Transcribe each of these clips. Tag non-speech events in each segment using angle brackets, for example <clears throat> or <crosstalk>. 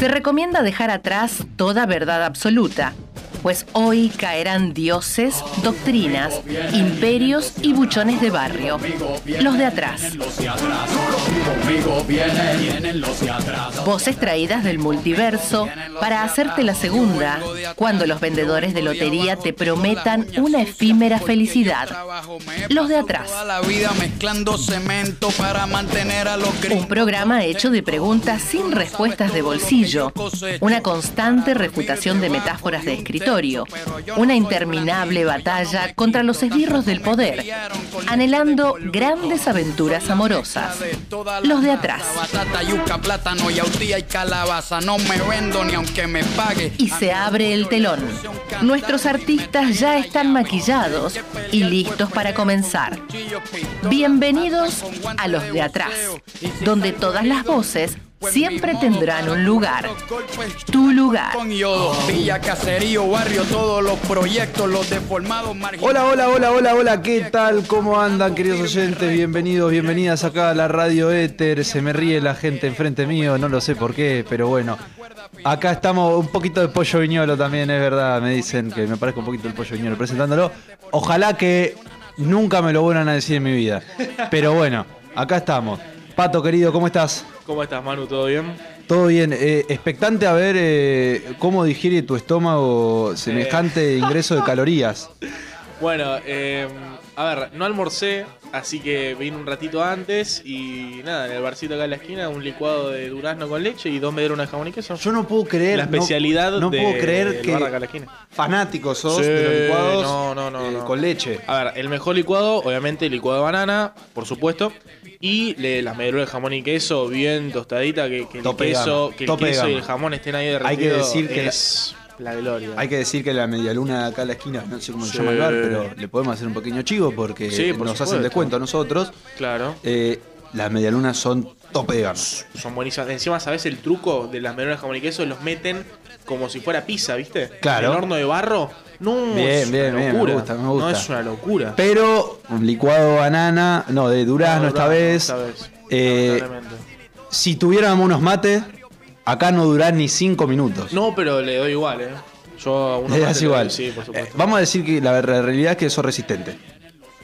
Se recomienda dejar atrás toda verdad absoluta, pues hoy caerán dioses, doctrinas, imperios y buchones de barrio. Los de atrás. Voces traídas del multiverso para hacerte la segunda, cuando los vendedores de lotería te prometan una efímera felicidad. Los de atrás. Un programa hecho de preguntas sin respuestas de bolsillo, una constante refutación de metáforas de escritor una interminable batalla contra los esbirros del poder, anhelando grandes aventuras amorosas. Los de atrás. Y se abre el telón. Nuestros artistas ya están maquillados y listos para comenzar. Bienvenidos a los de atrás, donde todas las voces siempre tendrán un lugar. Tu lugar. Hola, hola, hola, hola, hola, ¿qué tal? ¿Cómo andan, queridos oyentes? Bienvenidos, bienvenidas acá a la radio Éter. Se me ríe la gente enfrente mío, no lo sé por qué, pero bueno. Acá estamos un poquito de pollo viñolo también, es verdad. Me dicen que me parezca un poquito el pollo viñolo presentándolo. Ojalá que nunca me lo vuelvan a decir en mi vida. Pero bueno, acá estamos. Pato, querido, ¿cómo estás? ¿Cómo estás, Manu? ¿Todo bien? Todo bien. Eh, expectante a ver eh, cómo digiere tu estómago semejante ingreso de calorías. Bueno, eh, a ver, no almorcé, así que vine un ratito antes y nada, en el barcito acá en la esquina, un licuado de durazno con leche y dos medreros de jamón y queso. Yo no puedo creer. La especialidad no, no puedo creer que acá en la esquina. fanáticos sos de los licuados no, no, no, eh, no. con leche. A ver, el mejor licuado, obviamente el licuado de banana, por supuesto. Y le- las medialunas de jamón y queso bien tostadita, que, que el Tope queso, que el tope queso y el jamón estén ahí derretidos. Hay que decir que es la gloria. Hay que decir que la medialuna acá en la esquina, no sé cómo se Sí. llama el bar, pero le podemos hacer un pequeño chivo porque Sí, por nos hacen supuesto. descuento a nosotros. Claro. Eh, las medialunas son de gama. Son buenísimas. Encima, ¿sabes el truco de las de jamón y queso? Los meten como si fuera pizza, ¿viste? Claro. En el horno de barro. No, Bien, es bien, una bien, me locura. gusta, me gusta. No, es una locura. Pero un licuado de banana, no, de durazno No, esta durazno vez. esta vez, Eh, si tuviéramos unos mates, acá no durán ni cinco minutos. No, pero le doy igual, ¿eh? Yo a uno Le das doy- igual. Sí, por Eh, vamos a decir que la re- realidad es que sos resistente.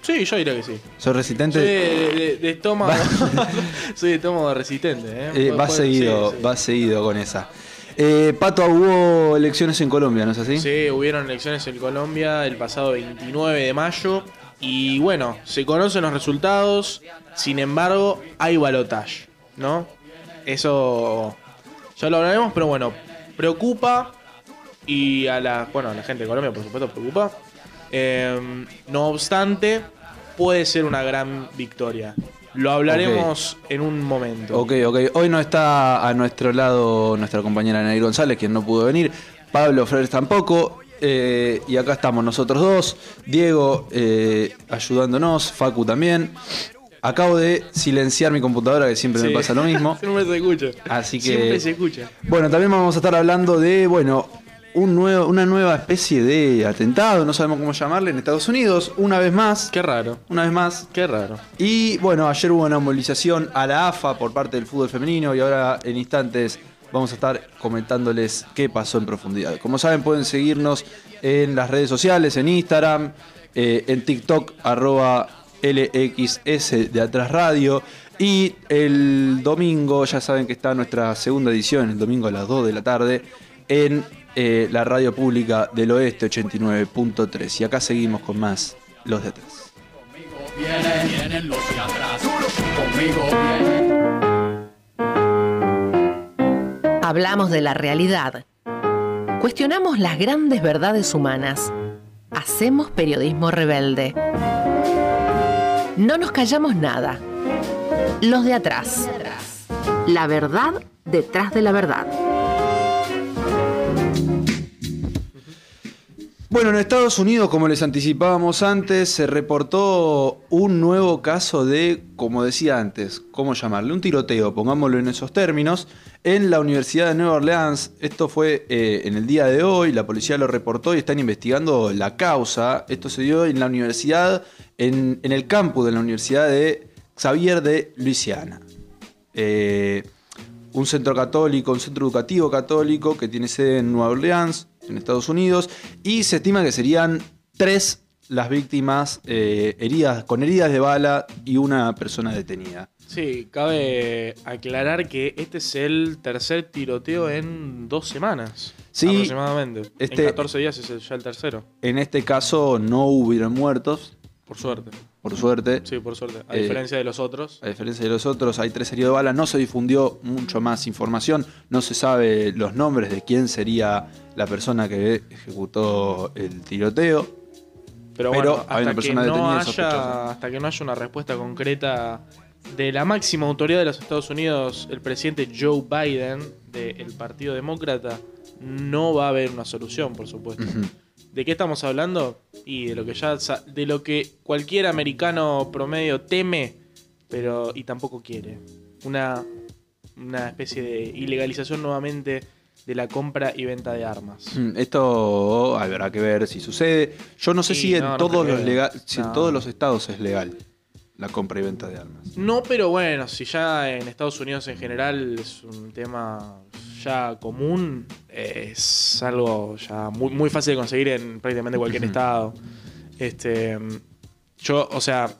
Sí, yo diría que sí. Sos Soy resistente. de, de- de estómago. <laughs> soy de estómago resistente, ¿eh? Eh, Puede- va puede- seguido, sí, seguido con esa. Eh, Pato, hubo elecciones en Colombia, ¿no es así? Sí, hubieron elecciones en Colombia el pasado 29 de mayo. Y bueno, se conocen los resultados. Sin embargo, hay balotage, ¿no? Eso ya lo hablaremos, pero bueno, preocupa. Y a la, bueno, a la gente de Colombia, por supuesto, preocupa. Eh, no obstante, puede ser una gran victoria. Lo hablaremos en un momento. Ok, ok. Hoy no está a nuestro lado nuestra compañera Nay González, quien no pudo venir. Pablo Flores tampoco. eh, y acá estamos nosotros dos. Diego eh, ayudándonos. Facu también. Acabo de silenciar mi computadora, que siempre me pasa lo mismo. <laughs> Siempre se escucha. Así que- Siempre se escucha. Bueno, también vamos a estar hablando de, bueno, un nuevo, una nueva especie de atentado, no sabemos cómo llamarle, en Estados Unidos, una vez más. Qué raro. Una vez más. Qué raro. Y bueno, ayer hubo una movilización a la AFA por parte del fútbol femenino y ahora en instantes vamos a estar comentándoles qué pasó en profundidad. Como saben, pueden seguirnos en las redes sociales, en Instagram, eh, en TikTok, arroba LXS de Atrás Radio. Y el domingo, ya saben que está nuestra segunda edición, el domingo a las 2 de la tarde, en eh, la radio pública del oeste 89.3. Y acá seguimos con más Los de Atrás. Hablamos de la realidad. Cuestionamos las grandes verdades humanas. Hacemos periodismo rebelde. No nos callamos nada. Los de atrás. La verdad detrás de la verdad. Bueno, en Estados Unidos, como les anticipábamos antes, se reportó un nuevo caso de, como decía antes, ¿cómo llamarle? Un tiroteo, pongámoslo en esos términos, en la Universidad de Nueva Orleans. Esto fue eh, en el día de hoy, la policía lo reportó y están investigando la causa. Esto se dio en la universidad, en, el campus de la Universidad de Xavier de Luisiana. Eh, un centro católico, un centro educativo católico que tiene sede en Nueva Orleans, en Estados Unidos, y se estima que serían tres las víctimas eh, heridas, con heridas de bala y una persona detenida. Sí, cabe aclarar que este es el tercer tiroteo en dos semanas. Sí, aproximadamente. Este, en 14 días es ya el tercero. En este caso no hubieron muertos. Por suerte. Por suerte. Sí, por suerte. A diferencia de los otros. A diferencia de los otros, hay tres heridos de bala. No se difundió mucho más información. No se sabe los nombres de quién sería la persona que ejecutó el tiroteo. Pero, bueno, hasta, que no haya, hasta que no haya una respuesta concreta de la máxima autoridad de los Estados Unidos, el presidente Joe Biden, del Partido Demócrata, no va a haber una solución, por supuesto. ¿De qué estamos hablando? Y de lo que ya de lo que cualquier americano promedio teme, pero y tampoco quiere. Una, una especie de ilegalización nuevamente de la compra y venta de armas. Mm, esto habrá que ver si sucede. Yo no sé si, en, todos los si en todos los estados es legal la compra y venta de armas. No, pero bueno, si ya en Estados Unidos en general es un tema ya común, es algo ya muy, muy fácil de conseguir en prácticamente cualquier estado. Este, yo, o sea,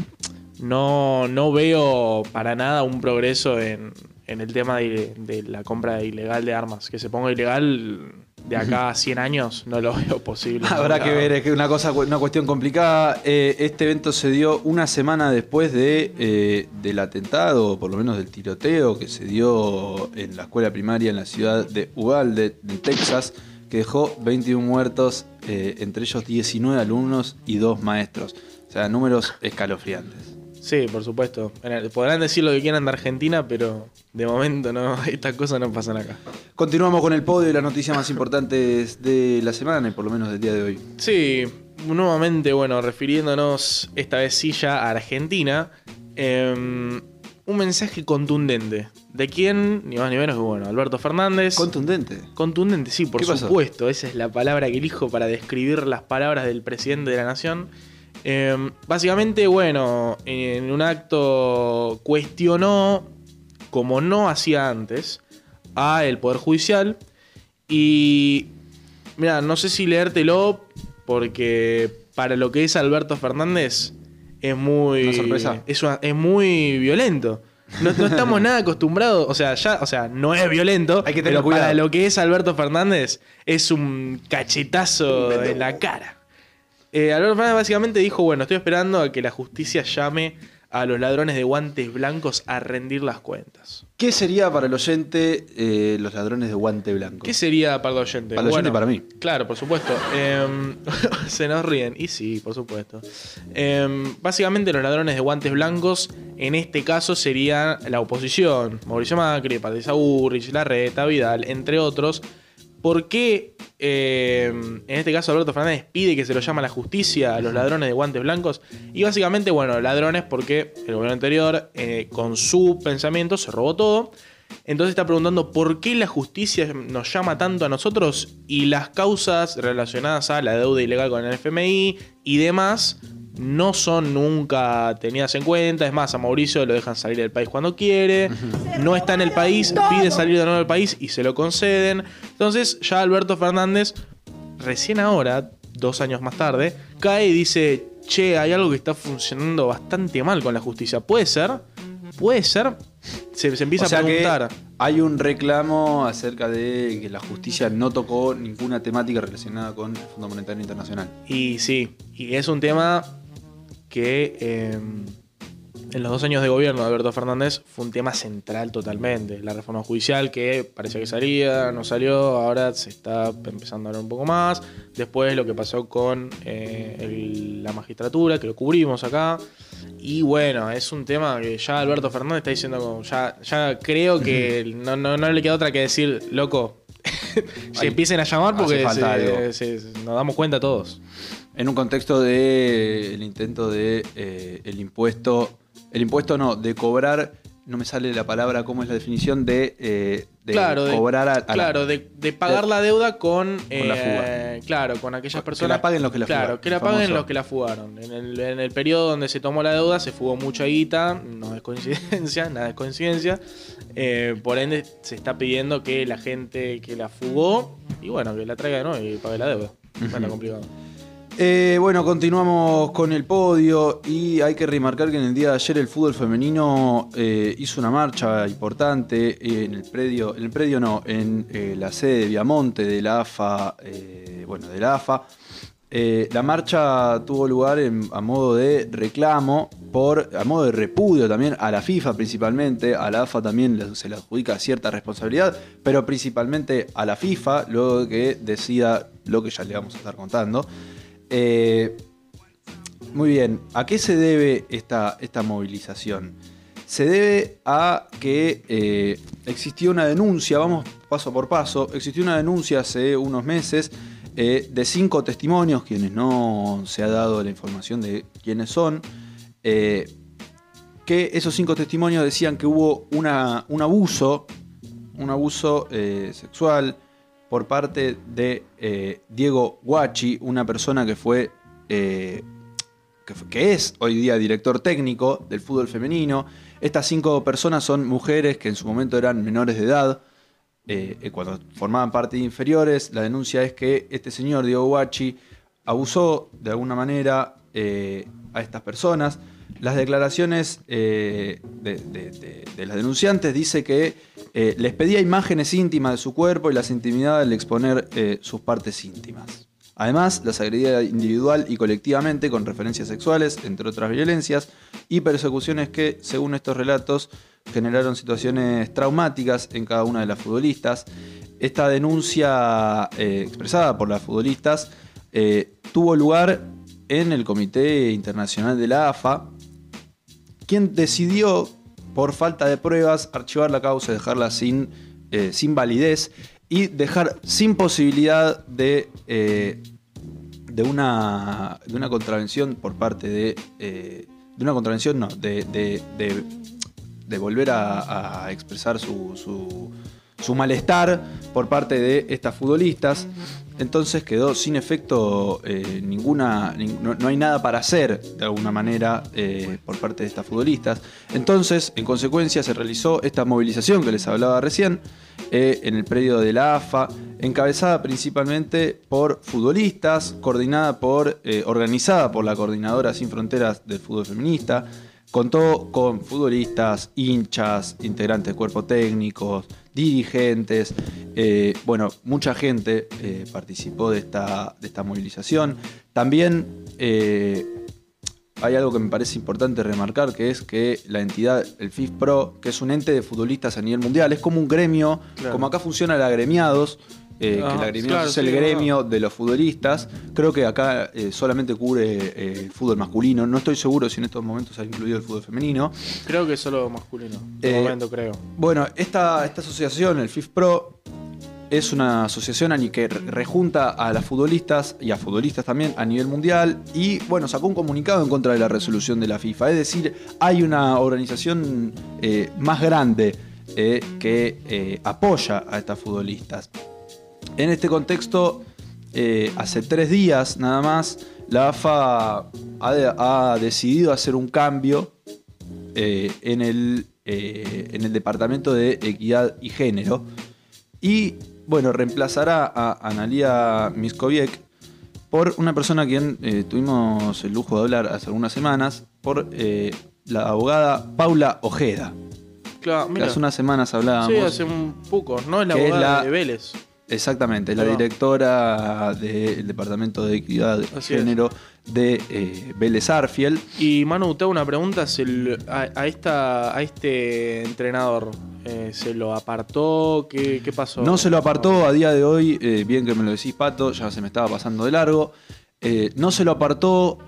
no, no veo para nada un progreso en, en el tema de, de, la compra ilegal de armas. Que se ponga ilegal de acá a 100 años no lo veo posible. Habrá que ver, es que una cosa, una cuestión complicada. Eh, este evento se dio una semana después de, eh, del atentado, o por lo menos del tiroteo que se dio en la escuela primaria en la ciudad de Uvalde, en Texas, que dejó 21 muertos, eh, entre ellos 19 alumnos y 2 maestros. O sea, números escalofriantes. Sí, por supuesto. Podrán decir lo que quieran de Argentina, pero de momento no, <laughs> estas cosas no pasan acá. Continuamos con el podio y las noticias más importantes de la semana y por lo menos del día de hoy. Sí, nuevamente, bueno, refiriéndonos esta vez sí ya a Argentina, em, un mensaje contundente. ¿De quién? Ni más ni menos que, bueno, Alberto Fernández. ¿Contundente? Contundente, sí, por supuesto. Esa es la palabra que elijo para describir las palabras del presidente de la nación. Em, básicamente, bueno, en un acto cuestionó, como no hacía antes, a el Poder Judicial. Y, mira, no sé si leértelo, porque para lo que es Alberto Fernández es muy... sorpresa. Es, es muy violento. No, estamos <laughs> nada acostumbrados, o sea, ya, o sea, no es violento, Hay que pero para lo que es Alberto Fernández es un cachetazo en la cara. Eh, Alberto Fernández básicamente dijo, bueno, estoy esperando a que la justicia llame a los ladrones de guantes blancos a rendir las cuentas. ¿Qué sería para el oyente eh, los ladrones de guante blanco? ¿Qué sería para el oyente? Para el oyente y para mí. Claro, por supuesto. Em, <laughs> se nos ríen. Y sí, por supuesto. Em, básicamente los ladrones de guantes blancos, en este caso, serían la oposición. Mauricio Macri, Patricia Burrich, Larreta, Vidal, entre otros. ¿Por qué eh, en este caso Alberto Fernández pide que se lo llame a la justicia a los ladrones de guantes blancos. Y básicamente, bueno, ladrones porque el gobierno anterior, eh, con su pensamiento, se robó todo. Entonces está preguntando por qué la justicia nos llama tanto a nosotros y las causas relacionadas a la deuda ilegal con el FMI y demás no son nunca tenidas en cuenta. Es más, a Mauricio lo dejan salir del país cuando quiere. No está en el país, pide salir de nuevo del país y se lo conceden. Entonces ya Alberto Fernández, recién ahora, dos años más tarde, cae y dice, che, hay algo que está funcionando bastante mal con la justicia. ¿Puede ser? ¿Puede ser? Se, empieza a preguntar. hay un reclamo acerca de que la justicia no tocó ninguna temática relacionada con el Fondo Monetario Internacional. Y sí, y es un tema que em, en los dos años de gobierno de Alberto Fernández fue un tema central totalmente. La reforma judicial que parecía que salía, no salió, ahora se está empezando a hablar un poco más. Después lo que pasó con eh, la magistratura, que lo cubrimos acá. Y bueno, es un tema que ya Alberto Fernández está diciendo, como, ya, ya creo que no, no, no le queda otra que decir, loco, <laughs> se empiecen a llamar porque nos damos cuenta todos en un contexto de el intento de eh, el impuesto, el impuesto no, de cobrar no me sale la palabra, ¿cómo es la definición de, eh, cobrar a, Claro, de, pagar la deuda con, la fuga. Claro, con aquellas personas. Que la paguen los que la fugaron. Claro, que la paguen los que la fugaron. En el, en el periodo donde se tomó la deuda se fugó mucha guita, no es coincidencia, <laughs> nada es coincidencia. por ende, se está pidiendo que la gente que la fugó, y bueno, que la traiga de nuevo y pague la deuda. Uh complicado. Eh, bueno, continuamos con el podio y hay que remarcar que en el día de ayer el fútbol femenino eh, hizo una marcha importante en el predio, en el predio no, en eh, la sede de Viamonte de la AFA, bueno, de la AFA. la marcha tuvo lugar a modo de reclamo, por, a modo de repudio también a la FIFA principalmente, a la AFA también se le adjudica cierta responsabilidad, pero principalmente a la FIFA, luego de que decida lo que ya le vamos a estar contando. Eh, muy bien, ¿a qué se debe esta, esta movilización? Se debe a que eh, existió una denuncia, vamos paso por paso, existió una denuncia hace unos meses eh, de cinco testimonios, quienes no se ha dado la información de quiénes son, que esos cinco testimonios decían que hubo un abuso, un abuso sexual, por parte de eh, Diego Guachi, una persona que fue, eh, que, es hoy día director técnico del fútbol femenino. Estas cinco personas son mujeres que en su momento eran menores de edad, eh, cuando formaban parte de inferiores. La denuncia es que este señor, Diego Guachi, abusó de alguna manera a estas personas. Las declaraciones de, de, las denunciantes dice que eh, les pedía imágenes íntimas de su cuerpo y las intimidades al exponer eh, sus partes íntimas. Además, las agredía individual y colectivamente con referencias sexuales, entre otras violencias, y persecuciones que, según estos relatos, generaron situaciones traumáticas en cada una de las futbolistas. Esta denuncia eh, expresada por las futbolistas tuvo lugar en el Comité Internacional de la AFA, quien decidió por falta de pruebas, archivar la causa, dejarla sin, eh, sin validez y dejar sin posibilidad de, eh, de, una, de una contravención por parte de... Eh, de una contravención, no, de, de, volver a, expresar su, su, malestar por parte de estas futbolistas. Entonces quedó sin efecto eh, ninguna, no, hay nada para hacer de alguna manera eh, por parte de estas futbolistas. Entonces, en consecuencia, se realizó esta movilización que les hablaba recién eh, en el predio de la AFA, encabezada principalmente por futbolistas, coordinada por, organizada por la Coordinadora Sin Fronteras del Fútbol Feminista. Contó con futbolistas, hinchas, integrantes de cuerpo técnicos, dirigentes, eh, bueno, mucha gente eh, participó de esta, de esta movilización. También eh, hay algo que me parece importante remarcar, que es que la entidad, el FIFPRO, que es un ente de futbolistas a nivel mundial, es como un gremio, como acá funciona el agremiados, eh, que la agremiados es el gremio de los futbolistas. Creo que acá eh, solamente cubre eh, el fútbol masculino. No estoy seguro si en estos momentos ha incluido el fútbol femenino. Creo que es solo masculino. De momento, creo. Bueno, esta, esta asociación, el FIFPRO, es una asociación que rejunta a las futbolistas y a futbolistas también a nivel mundial y bueno, sacó un comunicado en contra de la resolución de la FIFA. Es decir, hay una organización más grande que apoya a estas futbolistas. En este contexto, eh, hace tres días nada más, la AFA ha, decidido hacer un cambio eh, en, el, eh, en el Departamento de Equidad y Género. Y bueno, reemplazará a Analia Miskoviek por una persona a quien tuvimos el lujo de hablar hace algunas semanas, por la abogada Paula Ojeda. Claro, mira. Hace unas semanas hablábamos. Sí, hace un poco, ¿no? Es la abogada de Vélez. Exactamente, la directora del Departamento de Equidad de Género de eh, Vélez Arfiel. Y Manu, te hago una pregunta. a, esta, a este entrenador eh, se lo apartó? ¿Qué, pasó? No se lo apartó a día de hoy, eh, bien que me lo decís, Pato, ya se me estaba pasando de largo. no se lo apartó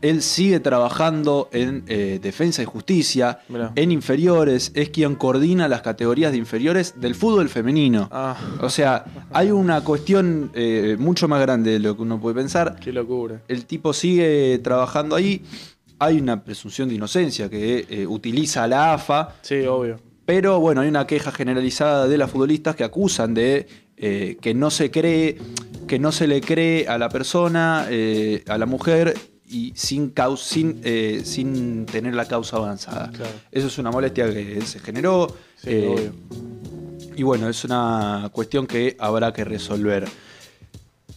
él sigue trabajando en eh, defensa y justicia, en inferiores, es quien coordina las categorías de inferiores del fútbol femenino. Ah. O sea, hay una cuestión eh, mucho más grande de lo que uno puede pensar. Qué locura. El tipo sigue trabajando ahí. hay una presunción de inocencia que eh, utiliza la AFA. Sí, obvio. Pero bueno, hay una queja generalizada de las futbolistas que acusan de que no se cree, que no se le cree a la persona, a la mujer, y sin, sin, sin tener la causa avanzada. Eso es una molestia que se generó. y bueno, es una cuestión que habrá que resolver.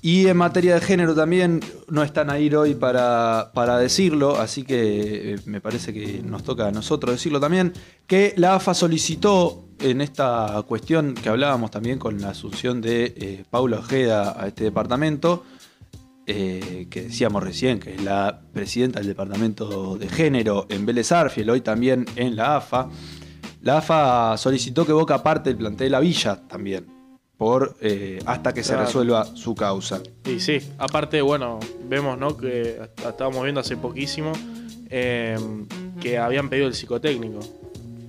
Y en materia de género también no están ahí hoy para, para decirlo, así que eh, me parece que nos toca a nosotros decirlo también, que la AFA solicitó en esta cuestión que hablábamos también con la asunción de eh, Paula Ojeda a este departamento, eh, que decíamos recién, que es la presidenta del departamento de género en Vélez Arfiel, hoy también en la AFA. La AFA solicitó que Boca parte del plantel de la Villa también por eh, hasta que se resuelva su causa. Y sí, aparte, bueno, vemos ¿no? que estábamos viendo hace poquísimo em, que habían pedido el psicotécnico.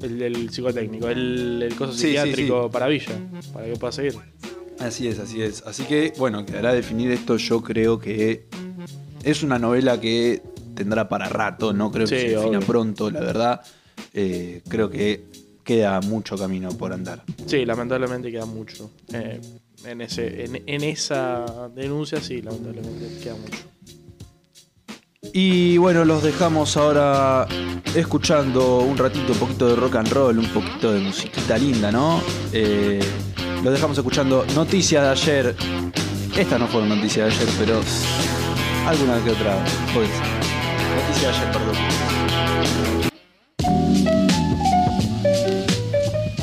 El, psicotécnico, el, el coso psiquiátrico para Villa, para que pueda seguir. Así es, así es. Así que, bueno, quedará definir esto. Yo creo que es una novela que tendrá para rato, no creo que se defina pronto, la verdad. Eh, creo que queda mucho camino por andar. Sí, lamentablemente queda mucho. Eh, en, ese, en, esa denuncia, sí, lamentablemente queda mucho. Y bueno, los dejamos ahora escuchando un ratito, un poquito de rock and roll, un poquito de musiquita linda, ¿no? Eh, los dejamos escuchando noticias de ayer. Estas no fueron noticias de ayer, pero alguna que otra puede Noticias de ayer, perdón.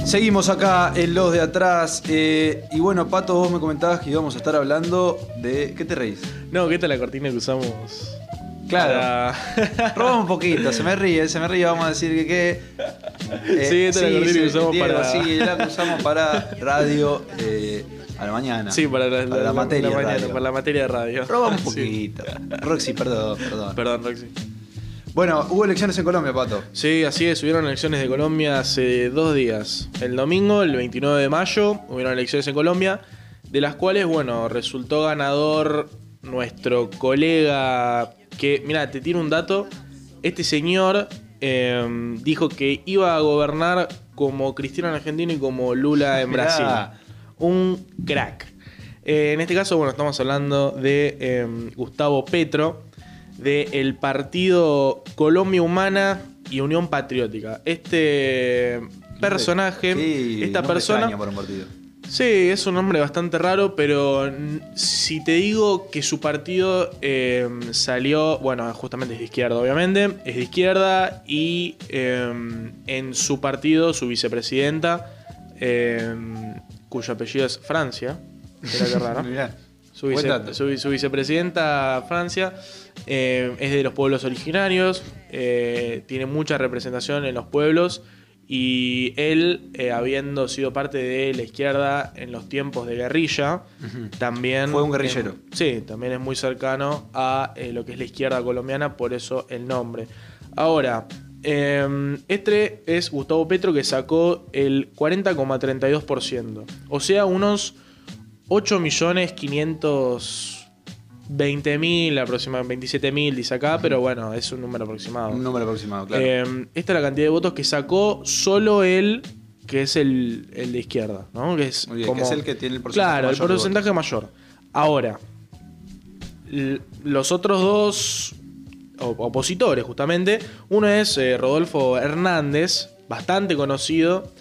Seguimos acá en los de atrás. Eh, y bueno, Pato, vos me comentabas que íbamos a estar hablando de. ¿Qué te reís? No, ¿qué tal la cortina que usamos? Claro. <laughs> Roba un poquito, se me ríe, se me ríe, vamos a decir que qué. sí, esta es la cortina que usamos para. Sí, la que usamos para radio eh, a la mañana. Sí, para la, materia. para la materia de radio. Roba un <laughs> poquito. Roxy, perdón, perdón. Perdón, Roxy. Bueno, hubo elecciones en Colombia, Pato. Sí, así es, hubieron elecciones de Colombia hace dos días. El domingo, el 29 de mayo, hubieron elecciones en Colombia, de las cuales, bueno, resultó ganador nuestro colega que, mira, te tiro un dato, este señor em, dijo que iba a gobernar como Cristiano en Argentina y como Lula en Brasil. Un crack. Eh, en este caso, bueno, estamos hablando de em, Gustavo Petro del partido Colombia Humana y Unión Patriótica. Este personaje, esta persona... Sí, es un nombre bastante raro, pero si te digo que su partido em, salió, bueno, justamente es de izquierda, obviamente, es de izquierda y em, en su partido, su vicepresidenta, em, cuyo apellido es Francia, era que raro. <laughs> su, vicepresidenta Francia es de los pueblos originarios, eh, tiene mucha representación en los pueblos y él, eh, habiendo sido parte de la izquierda en los tiempos de guerrilla, también... Fue un guerrillero. sí, también es muy cercano a lo que es la izquierda colombiana, por eso el nombre. Ahora, este es Gustavo Petro que sacó el 40,32%, o sea, unos 8.520.000 aproximadamente, 27.000 dice acá, pero bueno, es un número aproximado. Un número aproximado, claro. Eh, esta es la cantidad de votos que sacó solo él, que es el, de izquierda, ¿no? Que es, que es el que tiene el porcentaje claro, mayor. el porcentaje mayor. Ahora, los otros dos opositores, justamente, uno es eh, Rodolfo Hernández, bastante conocido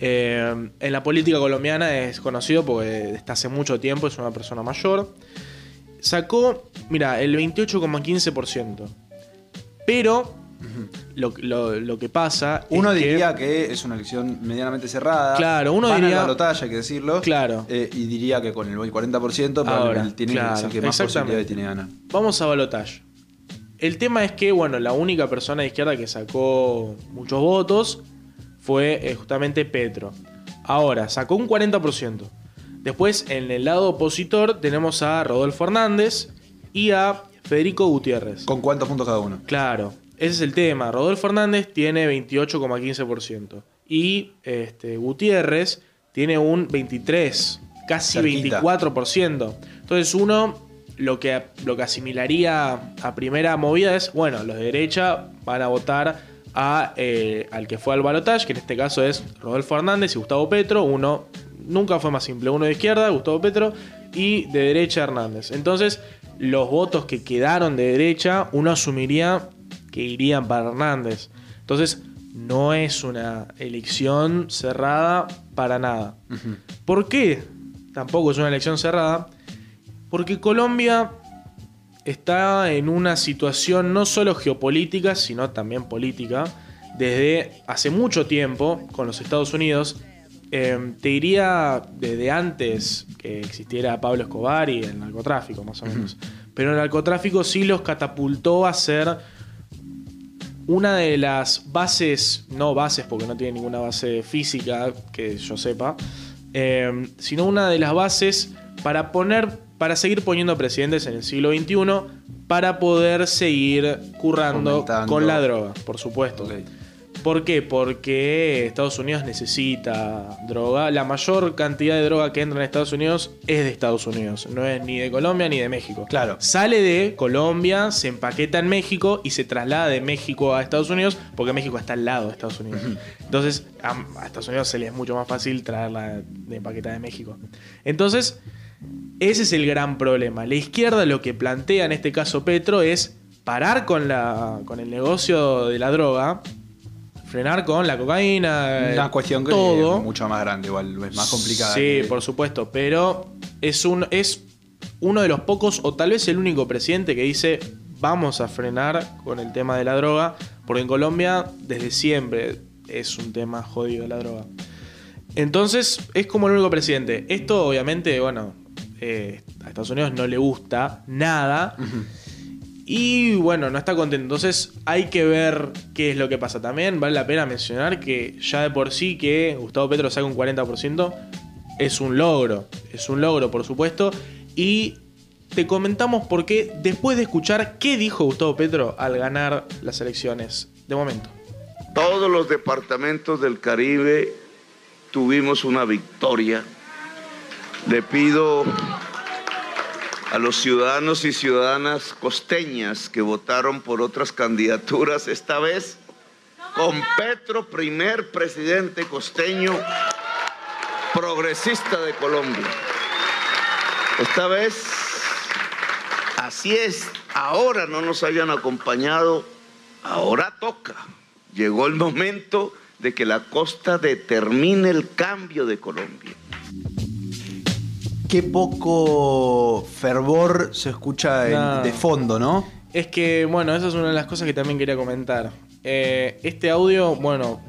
eh, en la política colombiana es conocido porque está hace mucho tiempo, es una persona mayor. Sacó, mira, el 28,15%. Pero lo, que pasa. Uno diría que, es una elección medianamente cerrada. Claro, uno diría. balotaje, hay que decirlo. Claro. Eh, y diría que con el 40%, Ahora, tiene que que más posibilidades tiene gana. Vamos a balotaje. El tema es que, bueno, la única persona de izquierda que sacó muchos votos fue eh, justamente Petro. Ahora, sacó un 40%. Después, en el lado opositor, tenemos a Rodolfo Hernández y a Federico Gutiérrez. ¿Con cuántos puntos cada uno? Claro, ese es el tema. Rodolfo Hernández tiene 28,15%. Y este, Gutiérrez tiene un 23, casi 24%. Entonces uno lo que, lo que asimilaría a primera movida es, bueno, los de derecha van a votar a, eh, al que fue al balotaje, que en este caso es Rodolfo Hernández y Gustavo Petro. Uno nunca fue más simple, uno de izquierda, Gustavo Petro, y de derecha Hernández. Entonces, los votos que quedaron de derecha, uno asumiría que irían para Hernández. Entonces, no es una elección cerrada para nada. ¿Por qué? Tampoco es una elección cerrada. Porque Colombia está en una situación no solo geopolítica, sino también política, desde hace mucho tiempo con los Estados Unidos. Em, te diría desde antes que existiera Pablo Escobar y el narcotráfico, más o menos. Pero el narcotráfico sí los catapultó a ser una de las bases, no bases porque no tiene ninguna base física que yo sepa, em, sino una de las bases para poner, para seguir poniendo presidentes en el siglo XXI, para poder seguir currando con la droga, por supuesto. ¿Por qué? Porque Estados Unidos necesita droga. La mayor cantidad de droga que entra en Estados Unidos es de Estados Unidos. No es ni de Colombia ni de México. Claro. Sale de Colombia, se empaqueta en México y se traslada de México a Estados Unidos porque México está al lado de Estados Unidos. Entonces, a, Estados Unidos se le es mucho más fácil traerla de empaquetada de México. Entonces, ese es el gran problema. La izquierda lo que plantea en este caso Petro es parar con, la, con el negocio de la droga frenar con la cocaína. Una cuestión que todo. es mucho más grande, igual es más complicada. Sí, por supuesto, pero es, un, es uno de los pocos, o tal vez el único presidente que dice vamos a frenar con el tema de la droga, porque en Colombia desde siempre es un tema jodido la droga. Entonces es como el único presidente. Esto obviamente, bueno, eh, a Estados Unidos no le gusta nada. Y bueno, no está contento. Entonces hay que ver qué es lo que pasa. También vale la pena mencionar que ya de por sí que Gustavo Petro saque un 40% es un logro. Es un logro, por supuesto. Y te comentamos por qué después de escuchar qué dijo Gustavo Petro al ganar las elecciones. De momento. Todos los departamentos del Caribe tuvimos una victoria. Le pido a los ciudadanos y ciudadanas costeñas que votaron por otras candidaturas, esta vez con Petro, primer presidente costeño progresista de Colombia. Esta vez, así es, ahora no nos hayan acompañado, ahora toca. Llegó el momento de que la costa determine el cambio de Colombia qué poco fervor se escucha de fondo, ¿no? Es que, bueno, esa es una de las cosas que también quería comentar. Eh, este audio, bueno,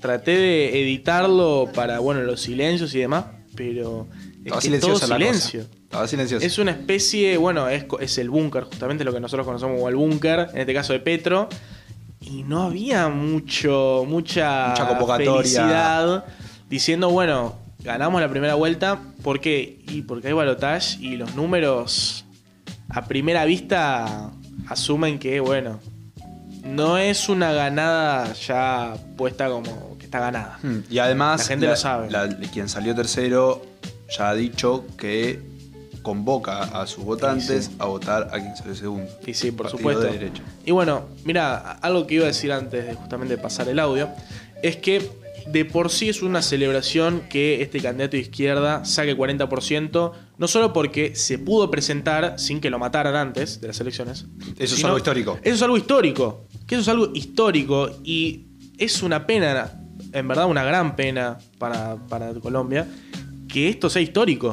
traté de editarlo para, bueno, los silencios y demás, pero es que todo silencio. Estaba silencioso. Es una especie, bueno, es, es el búnker, justamente lo que nosotros conocemos como el búnker, en este caso de Petro, y no había mucho, mucha, mucha felicidad diciendo, bueno, ganamos la primera vuelta. ¿Por qué? Y porque hay balotage y los números a primera vista asumen que, bueno, no es una ganada ya puesta como que está ganada. Hmm, y además, la gente lo sabe. quien salió tercero ya ha dicho que convoca a sus votantes a votar a quien salió segundo. Y sí, por supuesto. Y bueno, mira, algo que iba a decir antes de justamente pasar el audio es que de por sí es una celebración que este candidato de izquierda saque 40%, no solo porque se pudo presentar sin que lo mataran antes de las elecciones. Eso es algo histórico. Eso es algo histórico. Que eso es algo histórico y es una pena, en verdad una gran pena para, para Colombia, que esto sea histórico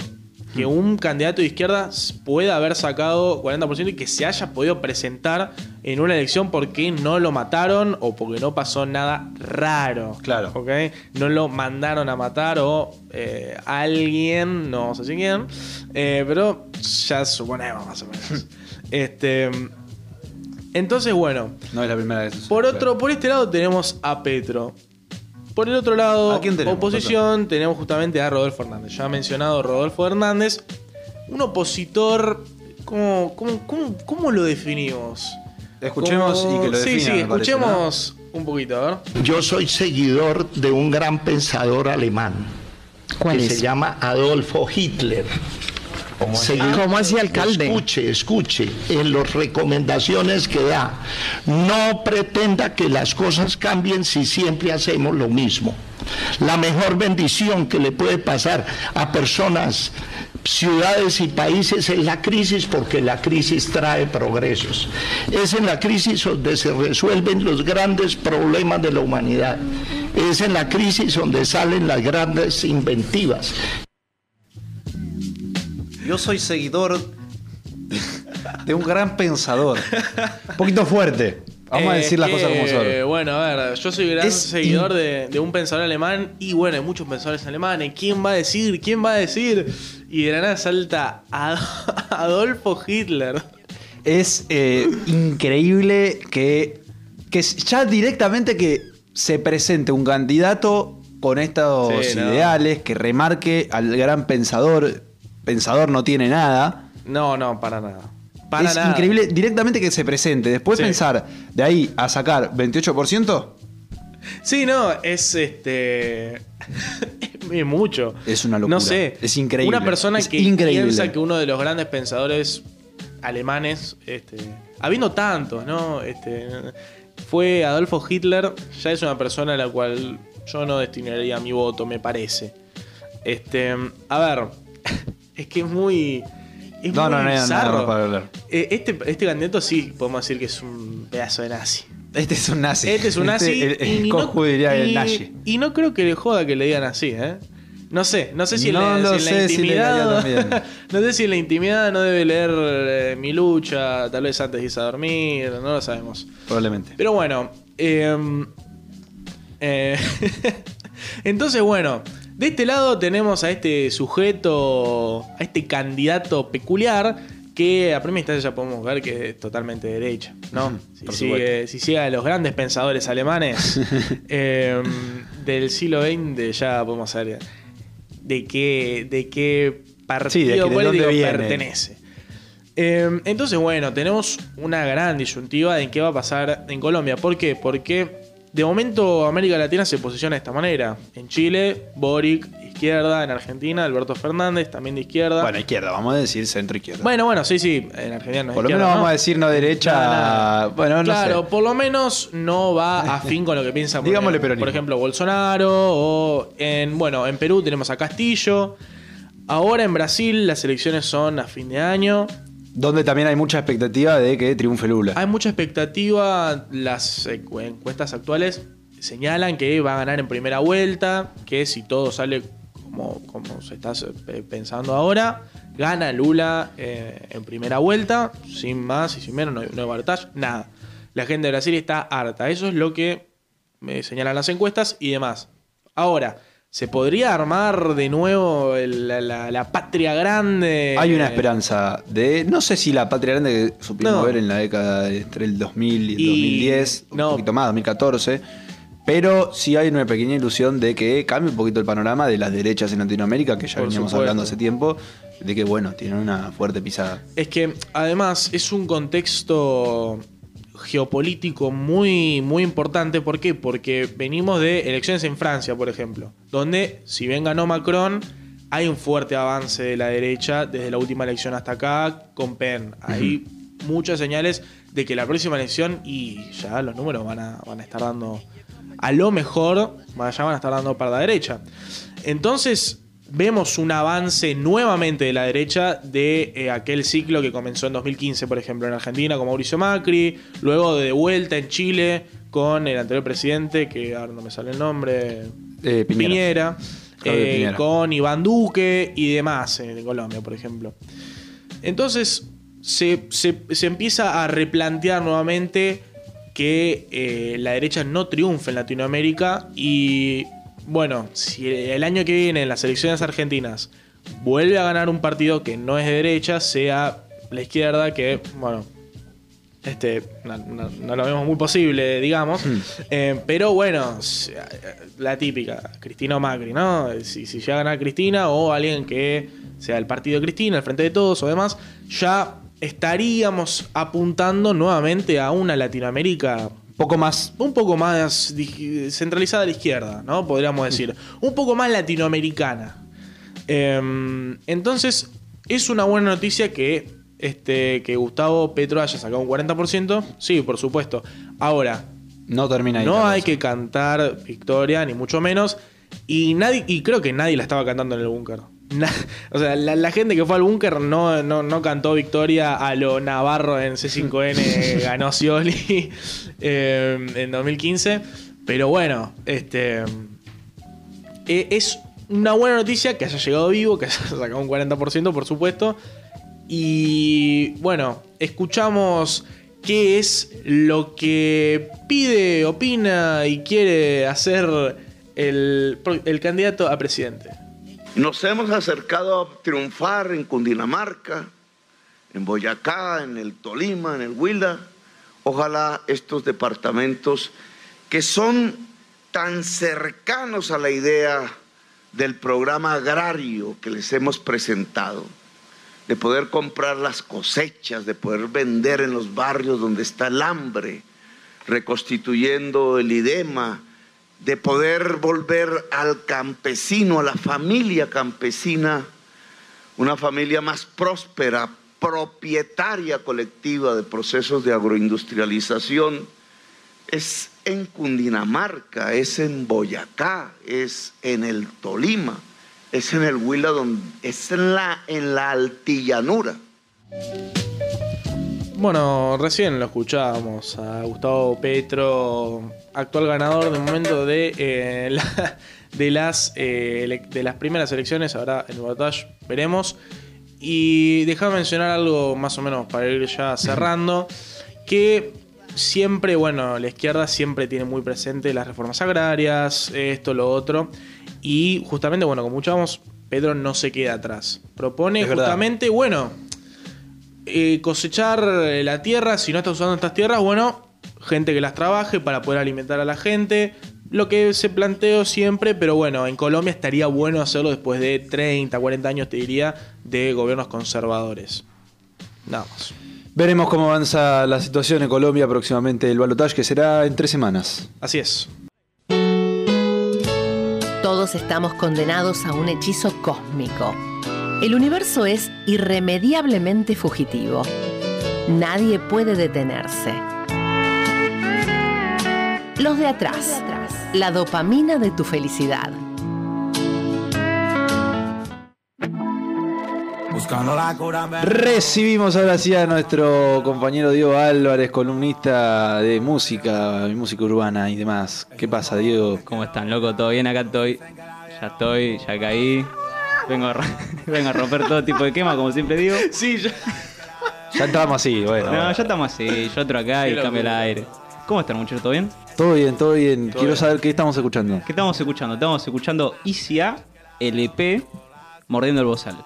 que un candidato de izquierda pueda haber sacado 40% y que se haya podido presentar en una elección porque no lo mataron o porque no pasó nada raro. Claro. ¿Ok? No lo mandaron a matar o eh, alguien, no sé si quién, eh, pero ya suponemos más o menos. <laughs> este. Entonces, bueno. No es la primera vez. Por otro, por este lado tenemos a Petro. Por el otro lado, oposición, tenemos justamente a Rodolfo Hernández. Ya ha mencionado Rodolfo Hernández. Un opositor. ¿Cómo, cómo, lo definimos? Escuchemos y que lo Sí, sí, escuchemos un poquito, a ver. Yo soy seguidor de un gran pensador alemán. que se llama Adolfo Hitler. ¿Cómo así, alcalde? Escuche, escuche, en las recomendaciones que da, no pretenda que las cosas cambien si siempre hacemos lo mismo. La mejor bendición que le puede pasar a personas ciudades y países es la crisis porque la crisis trae progresos. Es en la crisis donde se resuelven los grandes problemas de la humanidad. Es en la crisis donde salen las grandes inventivas. Yo soy seguidor de un gran pensador. Un poquito fuerte. Vamos a decir las cosas como son. Bueno, a ver, yo soy gran seguidor de, un pensador alemán y bueno, hay muchos pensadores alemanes. ¿Quién va a decir? ¿Quién va a decir? Y de la nada salta <laughs> Adolfo Hitler. Es eh, increíble que, que ya directamente que se presente un candidato con estos ideales, que remarque al gran pensador pensador no tiene nada. No, no, para nada. es increíble directamente que se presente. Después pensar de ahí a sacar 28%. Sí, no, es este. <laughs> es mucho. Es una locura. No sé. Es increíble. Una persona que piensa que uno de los grandes pensadores alemanes, este, habiendo tantos, ¿no? Este, fue Adolfo Hitler, ya es una persona a la cual yo no destinaría mi voto, me parece. Este, a ver, es que es muy. Es no, no, no, no, para hablar. Eh, este, este candidato sí podemos decir que es un pedazo de nazi. Este es un nazi. Este es un nazi. Este, el, y, no, diría el nazi. Y no creo que le joda que le digan así, ¿eh? No sé, no sé si, en la, intimidad. no sé si en la intimidad no debe leer eh, mi lucha, tal vez antes de irse a dormir, no lo sabemos. Probablemente. Pero bueno. Em, eh, <laughs> entonces, bueno, de este lado tenemos a este sujeto, a este candidato peculiar, que a primera instancia ya podemos ver que es totalmente derecha, ¿no? si, sigue, si sigue a los grandes pensadores alemanes <laughs> em, del siglo XX, ya podemos saber de qué, de qué partido político pertenece. Em, entonces, bueno, tenemos una gran disyuntiva de qué va a pasar en Colombia. ¿Por qué? Porque de momento América Latina se posiciona de esta manera. En Chile, Boric, izquierda. En Argentina, Alberto Fernández, también de izquierda. Bueno, izquierda, vamos a decir centro izquierda. Bueno, bueno, sí, sí. En Argentina no es Por lo menos vamos a decir no derecha. Bueno, no claro, por lo menos no va a <laughs> fin con lo que piensa Digámosle por ejemplo Bolsonaro. O en, bueno, en Perú tenemos a Castillo. Ahora en Brasil las elecciones son a fin de año. Donde también hay mucha expectativa de que triunfe Lula. Hay mucha expectativa, las encuestas actuales señalan que va a ganar en primera vuelta, que si todo sale como, se está pensando ahora, gana Lula eh, en primera vuelta, sin más y sin menos, no hay, no nada. La gente de Brasil está harta, eso es lo que me señalan las encuestas y demás. Ahora, ¿Se podría armar de nuevo la, patria grande? Hay una esperanza de. No sé si la patria grande que supimos ver en la década entre el 2000 y el 2010, un poquito más, 2014. Pero sí hay una pequeña ilusión de que cambie un poquito el panorama de las derechas en Latinoamérica, que ya veníamos hablando hace tiempo, de que, bueno, tienen una fuerte pisada. Es que, además, es un contexto geopolítico muy, muy importante. ¿Por qué? Porque venimos de elecciones en Francia, por ejemplo, donde si bien ganó Macron, hay un fuerte avance de la derecha desde la última elección hasta acá con Penn. Hay muchas señales de que la próxima elección, y ya los números van a, van a estar dando, a lo mejor, ya van a estar dando para la derecha. Entonces, vemos un avance nuevamente de la derecha de eh, aquel ciclo que comenzó en 2015, por ejemplo, en Argentina con Mauricio Macri, luego de vuelta en Chile con el anterior presidente, que ahora no me sale el nombre, eh, Piñera, eh, con Iván Duque y demás en Colombia, por ejemplo. Entonces se, empieza a replantear nuevamente que la derecha no triunfa en Latinoamérica y bueno, si el año que viene en las elecciones argentinas vuelve a ganar un partido que no es de derecha, sea la izquierda, que, bueno, este, no, lo vemos muy posible, digamos. Hmm. Eh, pero bueno, la típica, Cristina o Macri, ¿no? Si, si llega a ganar Cristina o alguien que sea el partido de Cristina, el frente de todos o demás, ya estaríamos apuntando nuevamente a una Latinoamérica poco más. Un poco más centralizada a la izquierda, ¿no? Podríamos decir. Un poco más latinoamericana. Em, entonces, es una buena noticia que, este, que Gustavo Petro haya sacado un 40%. Sí, por supuesto. Ahora, no termina ahí. No hay que cantar victoria, ni mucho menos. Y nadie, y creo que nadie la estaba cantando en el búnker. <laughs> o sea, la, gente que fue al búnker no, no, cantó victoria a lo Navarro en C5N <laughs> ganó Scioli eh, en 2015. Pero bueno, este eh, es una buena noticia que haya llegado vivo, que haya sacado un 40%, por supuesto. Y bueno, escuchamos qué es lo que pide, opina y quiere hacer el, el candidato a presidente. Nos hemos acercado a triunfar en Cundinamarca, en Boyacá, en el Tolima, en el Huila. Ojalá estos departamentos que son tan cercanos a la idea del programa agrario que les hemos presentado, de poder comprar las cosechas, de poder vender en los barrios donde está el hambre, reconstituyendo el idema, de poder volver al campesino, a la familia campesina, una familia más próspera, propietaria colectiva de procesos de agroindustrialización, es en Cundinamarca, es en Boyacá, es en el Tolima es en el Huila, es en la, en la altillanura. Bueno, recién lo escuchábamos a Gustavo Petro, actual ganador de momento de, eh, <laughs> de, las, eh, de las primeras elecciones, ahora en Batash veremos. Y déjame mencionar algo más o menos para ir ya cerrando, que siempre, bueno, la izquierda siempre tiene muy presente las reformas agrarias, esto, lo otro. Y justamente, bueno, como escuchamos, Pedro no se queda atrás. Propone justamente, bueno, eh, cosechar la tierra, si no estás usando estas tierras, bueno, gente que las trabaje para poder alimentar a la gente. Lo que se planteó siempre, pero bueno, en Colombia estaría bueno hacerlo después de 30, 40 años, te diría, de gobiernos conservadores. Nada más. Veremos cómo avanza la situación en Colombia próximamente el balotaje, que será en tres semanas. Así es. Todos estamos condenados a un hechizo cósmico. El universo es irremediablemente fugitivo. Nadie puede detenerse. Los de atrás. La dopamina de tu felicidad. Recibimos ahora sí a nuestro compañero Diego Álvarez, columnista de música, música urbana y demás. ¿Qué pasa, Diego? ¿Cómo están, loco? ¿Todo bien? Acá estoy. Ya estoy, ya caí. Vengo a, <laughs> vengo a romper todo tipo de quema, como siempre digo. Sí, ya. Ya entramos así, bueno. No, ya estamos así. Yo otro acá y cambio el aire. ¿Cómo están, muchachos? ¿Todo bien? Todo bien, todo bien. Quiero saber qué estamos escuchando. ¿Qué estamos escuchando? Estamos escuchando ICA LP Mordiendo el Bozal.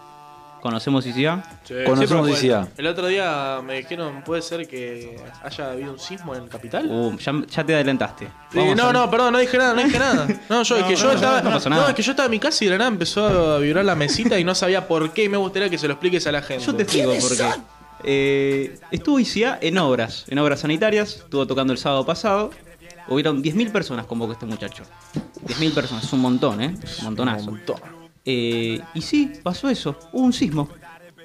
¿Conocemos ICA? Sí. Conocemos ICA. El otro día me dijeron, ¿puede ser que haya habido un sismo en el capital? Uh, ya, te adelantaste. no, no, perdón, no dije nada, no dije nada. <laughs> No, yo, es que yo estaba. No, no, es que yo estaba en mi casa y de la nada empezó a vibrar la mesita y no sabía por qué y me gustaría que se lo expliques a la gente. Yo te explico por qué. Eh, estuvo ICA en obras, en obras sanitarias, estuvo tocando el sábado pasado. Hubieron 10.000 personas convocó este muchacho. 10.000 personas, es un montón, ¿eh? Un montonazo. Un montón. Eh, y sí, pasó eso. Hubo un sismo.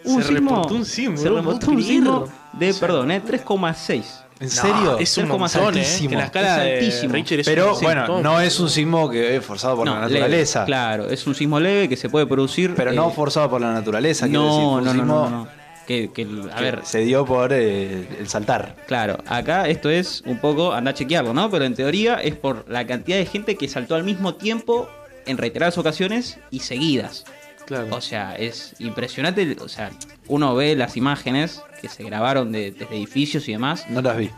Un se sismo, reportó un sismo. Se reportó un sismo de, perdón, eh, 3,6. ¿En serio? es un montón, eh, que la escala de Richard es Pero bueno, no es un sismo que es forzado por la naturaleza. claro, es un sismo leve que se puede producir. Pero no eh, forzado por la naturaleza. No, decir, no, no, no, Que, a ver, se dio por eh, el saltar. Claro, acá esto es un poco, anda a chequearlo, ¿no? Pero en teoría es por la cantidad de gente que saltó al mismo tiempo en reiteradas ocasiones y seguidas. Claro. O sea, es impresionante. O sea, uno ve las imágenes que se grabaron de, desde edificios y demás. No las vi.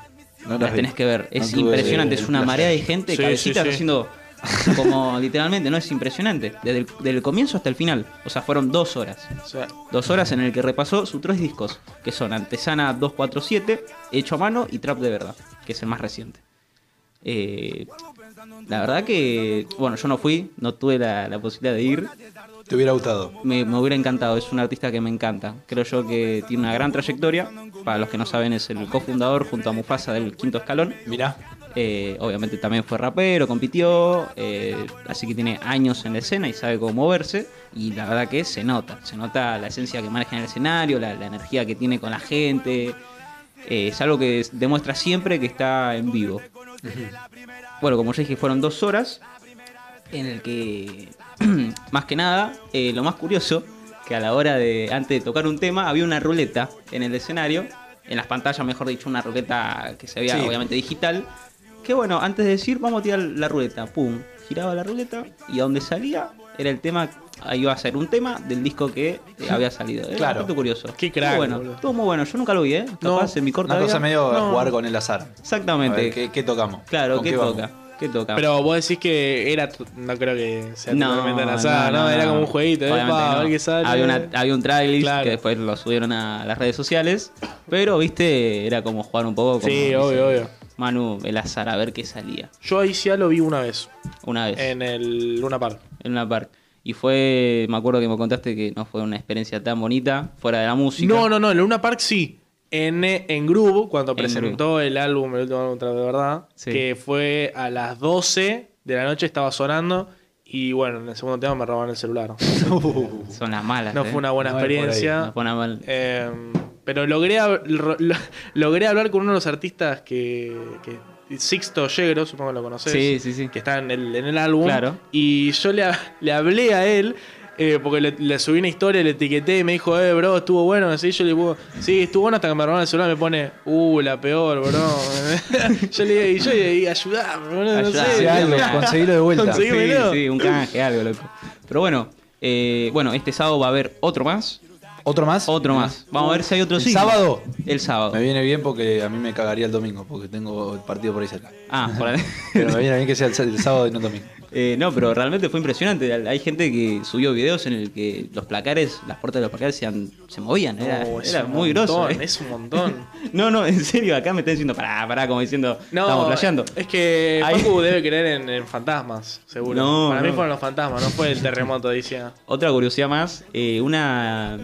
No las, tenés que ver. Es impresionante. es una marea de gente, sí, cabecitas haciendo como <laughs> literalmente, no es impresionante. Desde el, comienzo hasta el final. O sea, fueron dos horas. Dos horas en el que repasó sus tres discos, que son Antesana 247, Hecho a mano y Trap de verdad, que es el más reciente. Eh, la verdad que, bueno, yo no fui, no tuve la, posibilidad de ir. ¿Te hubiera gustado? Me, hubiera encantado, es un artista que me encanta. Creo yo que tiene una gran trayectoria. Para los que no saben, es el cofundador junto a Mufasa del Quinto Escalón. Mirá. Eh, obviamente también fue rapero, compitió, eh, así que tiene años en la escena y sabe cómo moverse. Y la verdad que se nota, se nota la esencia que maneja en el escenario, la, energía que tiene con la gente. Eh, es algo que demuestra siempre que está en vivo. Bueno, como ya dije, fueron dos horas en el que, <clears throat> más que nada, lo más curioso, que a la hora de, antes de tocar un tema, había una ruleta en el escenario, en las pantallas, mejor dicho, una ruleta que se veía obviamente digital, que bueno, antes de decir, vamos a tirar la ruleta, pum, giraba la ruleta y a donde salía era el tema, iba a ser un tema del disco que eh, <laughs> había salido. Era claro. curioso. Qué crack. bueno, estuvo muy bueno. Yo nunca lo vi, ¿eh? Capaz en mi corta Una cosa medio jugar con el azar. Exactamente. ¿qué, tocamos? Claro, ¿qué, toca? ¿Qué toca? Pero vos decís que era, no creo que sea no, totalmente al azar, no, Era como un jueguito, ¿eh? a ver qué sale. Había, una, había un trailer que después lo subieron a las redes sociales, pero viste, era como jugar un poco. Como, sí, obvio, obvio. Manu, el azar, a ver qué salía. Yo ahí sí lo vi una vez. Una vez. En el Luna Park. En Luna Park. Y fue, me acuerdo que me contaste que no fue una experiencia tan bonita fuera de la música. No, no, no, en Luna Park sí. En, en Groove, cuando presentó el álbum, el último álbum de verdad, que fue a las 12 de la noche, estaba sonando. Y bueno, en el segundo tema me robaron el celular. <laughs> Son las malas. No ¿eh? fue una buena experiencia. No fue una mala. Eh, pero logré, <laughs> logré hablar con uno de los artistas que, Sixto Yegro, supongo que lo conoces. Sí, sí, sí. Que está en el, en el álbum. Claro. Y yo le, le hablé a él. Eh, porque le, subí una historia, le etiqueté y me dijo, eh, bro, estuvo bueno. Así yo le digo, sí, estuvo bueno hasta que me robaron el celular. Me pone, uh, la peor, bro. <laughs> yo le digo, y yo le digo, ayudame, bro. No sé. Algo, conseguilo de vuelta. Sí, sí, un canje, algo, loco. Pero bueno, eh, bueno, este sábado va a haber otro más. ¿Otro más? Otro más. Vamos a ver si hay otro ¿El sábado? El sábado. Me viene bien porque a mí me cagaría el domingo, porque tengo el partido por ahí cerca. Ah, <laughs> por ahí. pero me viene bien que sea el, sábado y no el domingo. Eh, no, pero realmente fue impresionante. Hay gente que subió videos en el que los placares, las puertas de los placares se, movían. Era, muy grosso. ¿eh? Es un montón. <laughs> no, no, en serio, acá me están diciendo pará, pará, como diciendo, no, estamos playando. Es que Paco debe creer en, fantasmas, seguro. No, Para mí fueron los fantasmas, no fue el terremoto, decía. Otra curiosidad más, eh, una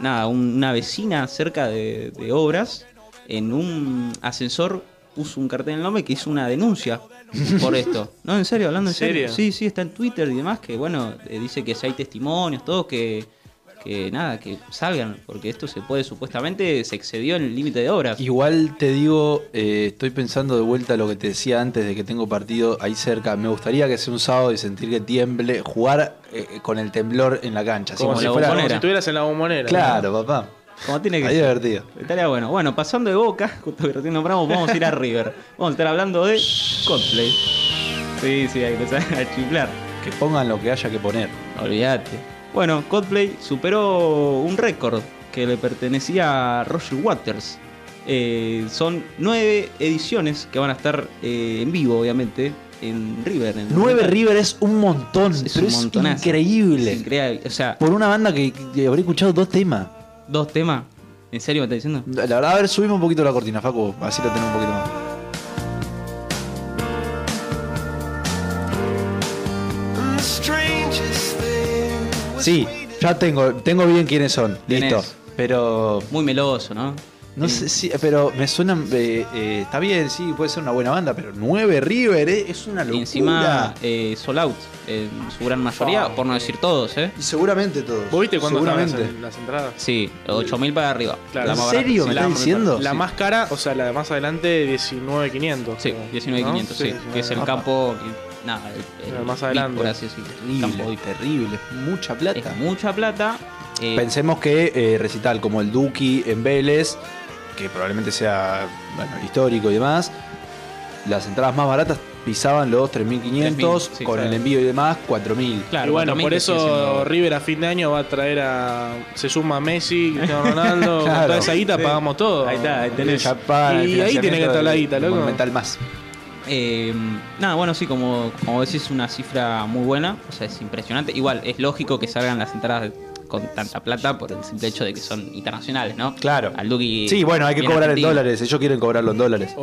nada, una vecina cerca de, obras, en un ascensor puso un cartel en el nombre que hizo una denuncia por esto. <laughs> No, en serio, hablando en serio. Sí, sí, está en Twitter y demás, que bueno, eh, dice que si hay testimonios, todo, que que nada, que salgan, porque esto se puede supuestamente, se excedió en el límite de obras. Igual te digo, eh, estoy pensando de vuelta a lo que te decía antes de que tengo partido ahí cerca. Me gustaría que sea un sábado y sentir que tiemble, jugar eh, con el temblor en la cancha. Como, si, fuera, como si estuvieras en la bombonera. Claro, papá. Como tiene que Ahí divertido. Estaría bueno. Bueno, pasando de Boca, <laughs> justo que recién nombramos, vamos a ir a River. Vamos a estar hablando de Coldplay. Sí, sí, hay que empezar a chiflar. Que pongan lo que haya que poner. Olvídate. Bueno, Coldplay superó un récord que le pertenecía a Roger Waters. Eh, son nueve ediciones que van a estar eh, en vivo, obviamente, en River. nueve River es un montón, es, un es increíble. increíble. O sea, por una banda que, que habré escuchado dos temas. ¿Dos temas? ¿En serio me estás diciendo? La verdad, a ver, subimos un poquito la cortina, Facu, así la tenemos un poquito más. Sí, ya tengo, tengo bien quiénes son. Listo. Pero. Muy meloso, ¿no? No sé si, pero me suena. Eh, eh, está bien, sí, puede ser una buena banda, pero 9 River eh, es una locura. Y encima, eh, Soul Out, en su gran mayoría, por no decir todos, ¿eh? Y seguramente todos. ¿Vos viste cuándo Seguramente. las entradas? Sí, 8000 para arriba. ¿En serio? ¿Me estás diciendo? La más cara, o sea, la de más adelante, 19500. Sí, 19500, sí. Que es el campo nada, más adelante. terrible, terrible, mucha plata. mucha plata. Eh, Pensemos que eh, recital como el Duki en Vélez, que probablemente sea bueno, histórico y demás, las entradas más baratas pisaban los 3.500, con el envío y demás 4.000. Claro, y bueno, por eso River a fin de año va a traer a. Se suma Messi, Cristiano Ronaldo, <laughs> con toda esa guita pagamos todo. Ahí está, ahí tenés. y ahí tiene que estar la guita, loco. Mental más. Eh, nada, bueno, sí, como, como decís, es una cifra muy buena, o sea, es impresionante. Igual, es lógico que salgan las entradas con tanta plata por el simple hecho de que son internacionales, ¿no? Claro. Al sí, bueno, hay que cobrar en dólares, ellos quieren cobrarlo en dólares.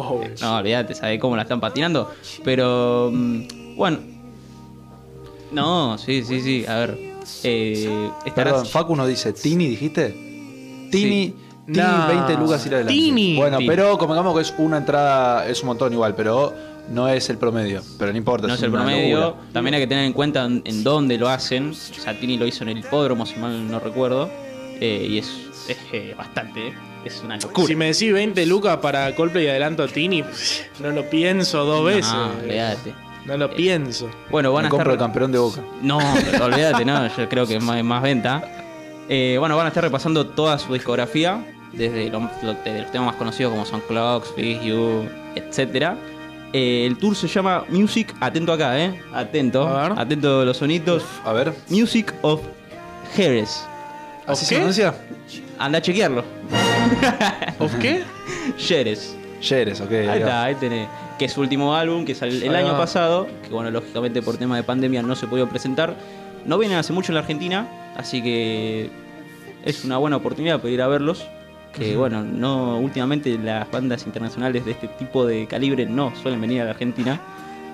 no, olvídate, ¿sabes cómo la están patinando? Pero, mm, bueno. No, sí, sí, sí, a ver. Eh, Perdón, Facu nos dice, ¿Tini dijiste? Tini Tini, 20 lucas ir adelante. Tini. Bueno, Tini. pero convengamos que es una entrada, es un montón igual, pero no es el promedio. Pero no importa. No es el una promedio. locura. También hay que tener en cuenta en, en dónde lo hacen. Satini lo hizo en el hipódromo, si mal no recuerdo. Eh, y es, es eh, bastante, eh. es una locura. Si me decís 20 lucas para Coldplay y adelanto a Tini, no lo pienso dos veces. No, olvídate. No lo pienso. Bueno, van Me a compro el estar. campeón de boca. No, olvídate, no, yo creo que es más, más venta. Eh, bueno, van a estar repasando toda su discografía, desde lo- lo- de los temas más conocidos como son Clocks, Big You, etc. el tour se llama Music, atento acá, eh, atento, A ver. atento a los sonitos. A ver. Music of Jerez. ¿Así ¿Of se pronuncia? Anda a chequearlo. <laughs> ¿Of qué? Jerez. Yeres, ok. Ahí está, ahí tenés. Que es su último álbum, que salió el año pasado, que bueno, lógicamente por tema de pandemia no se pudo presentar. No vienen hace mucho en la Argentina, así que es una buena oportunidad para ir a verlos. Que bueno, no últimamente las bandas internacionales de este tipo de calibre no suelen venir a la Argentina.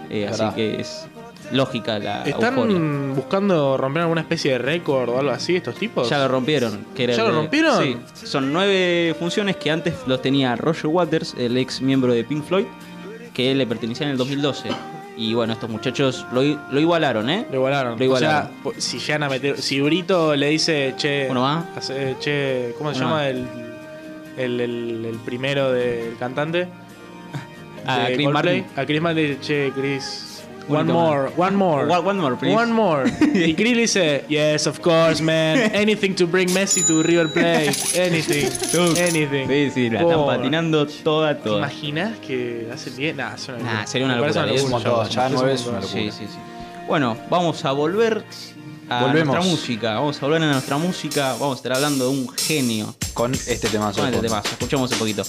eh, así que es lógica la ¿Están euforia. buscando romper alguna especie de récord o algo así estos tipos? Ya lo rompieron. que era ¿Ya lo de- rompieron? Sí. Son nueve funciones que antes los tenía Roger Waters, el ex miembro de Pink Floyd, que le pertenecía en el 2012. Y bueno, estos muchachos lo, lo igualaron, ¿eh? Lo igualaron. Lo igualaron. O sea, si llegan a meter. Si Brito le dice, che. Uno más. hace- che, ¿cómo se Uno llama más. el, el, el, el primero del cantante? <laughs> A Chris? Martin. A Chris Martin dice, che, Chris. One more, one more. One- one more, please. One more. <laughs> y Chris dice, yes, of course, man. <laughs> Anything to bring Messi to River Plate. Anything. Anything. Sí, sí, la están patinando toda, ¿Te toda. imaginas que hacen bien? Nah. Nah, sería una locura. Es ya Es nueve un es una locura. Sí, sí, sí. Bueno, vamos a volver a Volvemos. nuestra música. Vamos a volver a nuestra música. Vamos a estar hablando de un genio. Con este tema. Con este tema. Escuchamos un poquito.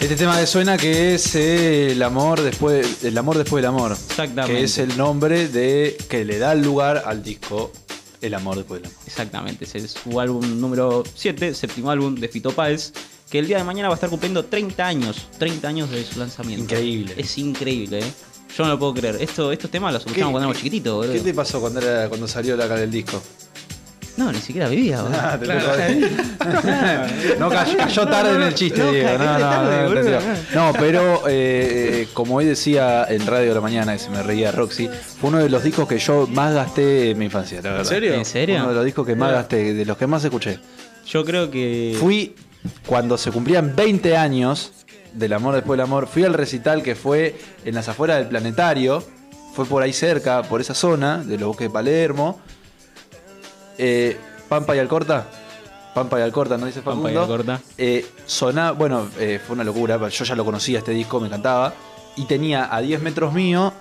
Este tema que suena que es eh, el amor después el amor después del amor. Exactamente. Que es el nombre de que le da lugar al disco El amor después del amor. Exactamente, ese es su álbum número 7, séptimo álbum de Fito Páez, que el día de mañana va a estar cumpliendo 30 años, 30 años de su lanzamiento. Increíble. Es increíble, ¿eh? Yo no lo puedo creer. Esto, estos temas los escuchamos cuando éramos chiquititos, boludo. ¿Qué te pasó cuando, era, cuando salió la cara del disco? No, ni siquiera vivía, boludo. Ah, te tocó- <laughs> no, cayó, cayó tarde en el chiste, no, Diego. No, caíste no, tarde, no, boludo. entendió. No, pero eh, eh, como hoy decía en Radio de la Mañana, que se me reía Roxy, fue uno de los discos que yo más gasté en mi infancia, la verdad. serio? ¿En serio? Uno de los discos que más gasté, de los que más escuché. Yo creo que. Fui, cuando se cumplían 20 años del amor después del amor, fui al recital que fue en las afueras del planetario. Fue por ahí cerca, por esa zona, de los bosques de Palermo. Eh, Pampa y Alcorta. Pampa y Alcorta, ¿no dice Pampa y? Alcorta. Eh, sonaba, bueno, eh, fue una locura, yo ya lo conocía este disco, me encantaba. Y tenía a 10 metros mío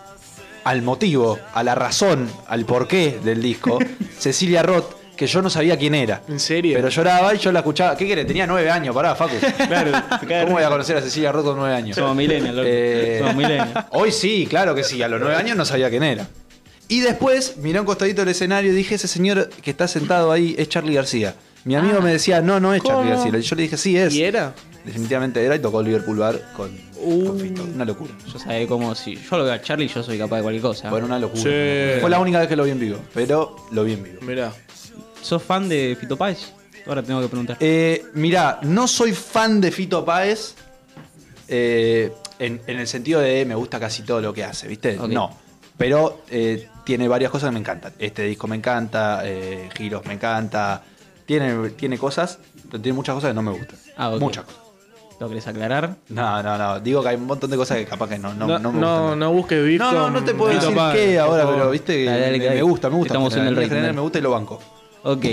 al motivo, a la razón, al porqué del disco, <laughs> Cecilia Roth, que yo no sabía quién era. ¿En serio? Pero lloraba y yo la escuchaba. ¿Qué querés? Tenía nueve años, pará, Facu. <laughs> Claro, ¿Cómo voy a conocer a Cecilia Roth con nueve años? Somos millennials, loco. Eh, Somos millennials. Hoy sí, claro que sí. A los nueve años no sabía quién era. Y después miré a un costadito del escenario y dije, ese señor que está sentado ahí es Charlie García. Mi amigo me decía, no, no es Charlie. García. Yo le dije, sí es. ¿Y era? Definitivamente era y tocó Liverpool Bar con, Uh. con Fito. Una locura. Yo sabía cómo si yo lo veo a Charlie, yo soy capaz de cualquier cosa. Bueno, una locura. Sí. Fue la única vez que lo vi en vivo, pero lo vi en vivo. Mirá. ¿Sos fan de Fito Páez? Ahora tengo que preguntar. Eh, mirá, no soy fan de Fito Páez eh, en, en el sentido de me gusta casi todo lo que hace, ¿viste? No. Pero eh, tiene varias cosas que me encantan. Este disco me encanta, eh, Giros me encanta. Tiene, tiene cosas, pero tiene muchas cosas que no me gustan. Ah. Muchas cosas. ¿Lo querés aclarar? No, no, no. Digo que hay un montón de cosas que capaz que no, no, No, no me no, gustan. no busques beef No, no, no te puedo decir qué ahora, pero viste, Dale, dale, me, dale. me gusta, me gusta. Estamos en el dale. me gusta y lo banco. Ok.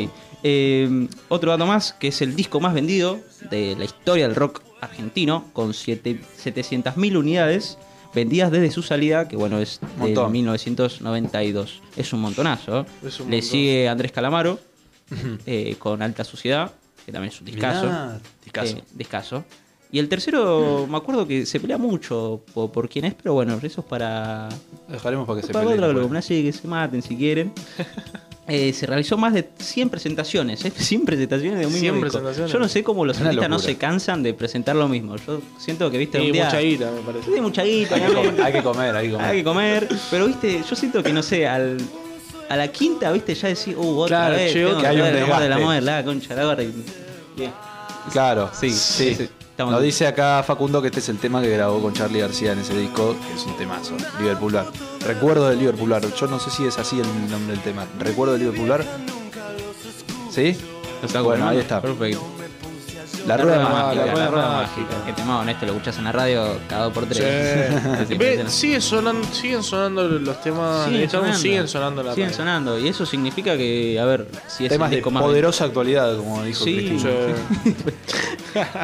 Eh, otro dato más, que es el disco más vendido de la historia del rock argentino, con siete- 700.000 unidades vendidas desde su salida, que bueno, es de Montón. 1992. Es un montonazo. ¿eh? Es un Le montón. sigue Andrés Calamaro, eh, con Alta Suciedad, que también es un discazo. Mirá, discazo. Eh, discazo. Y el tercero, me acuerdo que se pelea mucho por, por quién es, pero bueno, eso es para, Dejaremos para que se para peleen. otra pues. columna, así que se maten si quieren. <laughs> Eh, se realizó más de 100 presentaciones, ¿eh? <laughs> 100 presentaciones de un mismo 100 disco. presentaciones. Yo no sé cómo los artistas no se cansan de presentar lo mismo. Yo siento que, viste, Y un día... mucha guita, me parece. Sí, mucha guita, Hay que comer, hay que comer, hay que comer. Hay que comer, pero viste, yo siento que no sé, al a la quinta, viste, ya decís, uh, otra Claro, vez, tengo que hay un de la mujer, la concha, la gorra. y-. Claro, Sí, sí. sí, estamos- Nos dice acá Facundo que este es el tema que grabó con Charlie García en ese disco, que es un temazo, Liverpoolar. Recuerdo del Liverpoolar, yo no sé si es así el nombre del tema. Recuerdo del Liverpoolar. ¿Sí? Lo saco, Bueno, ¿no? ahí está. Perfecto. La rueda mágica. la la rueda rueda mágica. mágica. Qué temado, esto lo escuchás en la radio cada dos por tres. Sí. <laughs> Ve, sigue sonando, siguen sonando los temas siguen sonando en la Siguen radio. sonando. Y eso significa que, a ver, si es Temas el de disco más poderosa actualidad, como dijo Sí. Cristina. Sí. <laughs>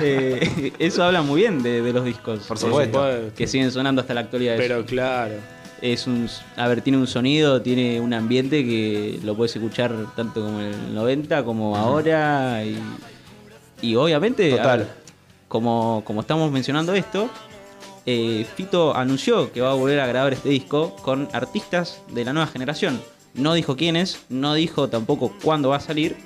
Eh, eso habla muy bien de, de los discos. Por supuesto. Que siguen sonando hasta la actualidad. Pero claro. es un a ver tiene un sonido tiene un ambiente que lo puedes escuchar tanto como en el 90 como ahora y, y obviamente a Total. ver, como como estamos mencionando esto eh, Fito anunció que va a volver a grabar este disco con artistas de la nueva generación no dijo quiénes no dijo tampoco cuándo va a salir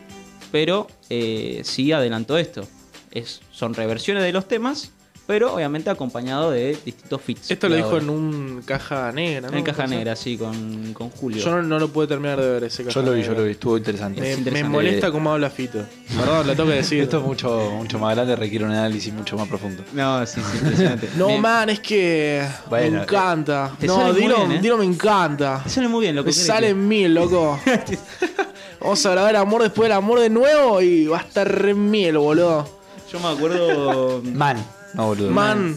pero eh, sí adelantó esto es son reversiones de los temas pero obviamente acompañado de distintos feats Esto lo dijo en un caja negra, ¿no? En caja negra, sí, con, con Julio. Yo no, no lo pude terminar de ver ese caja Yo lo vi, negra. yo lo vi, estuvo interesante. Me, Es me interesante. molesta cómo habla Fito. Perdón, lo tengo que decir. Esto es mucho, mucho más grande, requiere un análisis mucho más profundo. No, sí, sí, impresionante. No, Me- man, es que Bueno, me encanta. te no, sale muy dilo, bien, ¿eh? dilo me encanta. Te sale muy bien lo que Me sale que- en mil, loco. <laughs> Vamos a grabar Amor después del amor de nuevo y va a estar re en miel, boludo. Yo me acuerdo. Man. No, boludo. Man,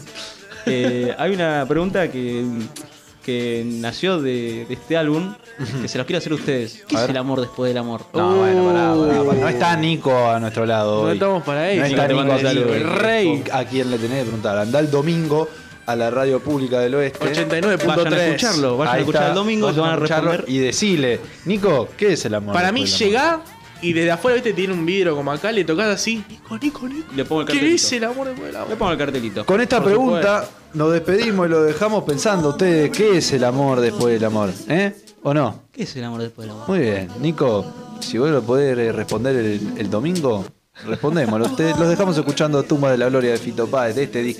eh, hay una pregunta que, que nació de, de este álbum que se los quiero hacer a ustedes. ¿Qué A es ver. el amor después del amor? No, bueno, pará, pará, pará. No está Nico a nuestro lado. no hoy. estamos para No eso. está te Nico mando saludos. el Rey. ¿A quién le tenés que preguntar? Anda el domingo a la radio pública del oeste. 89.3. Vayan a escucharlo, vayan a Ahí escuchar está, el domingo, vayan van a escucharlo responder. Y decile, Nico, ¿qué es el amor? Para mí después del amor? llega y desde afuera, viste, tiene un vidrio como acá, le tocas así. Nico, Nico, Nico. Le pongo el ¿Qué cartelito. es el amor después del amor? Le pongo el cartelito. Con esta Por pregunta nos despedimos y lo dejamos pensando ustedes, ¿qué es el amor después del amor? ¿Eh? ¿O no? ¿Qué es el amor después del amor? Muy bien, Nico, si vos lo podés responder el, el domingo, respondémoslo. Te- los dejamos escuchando Tumba de la Gloria de Fito Páez de este disco.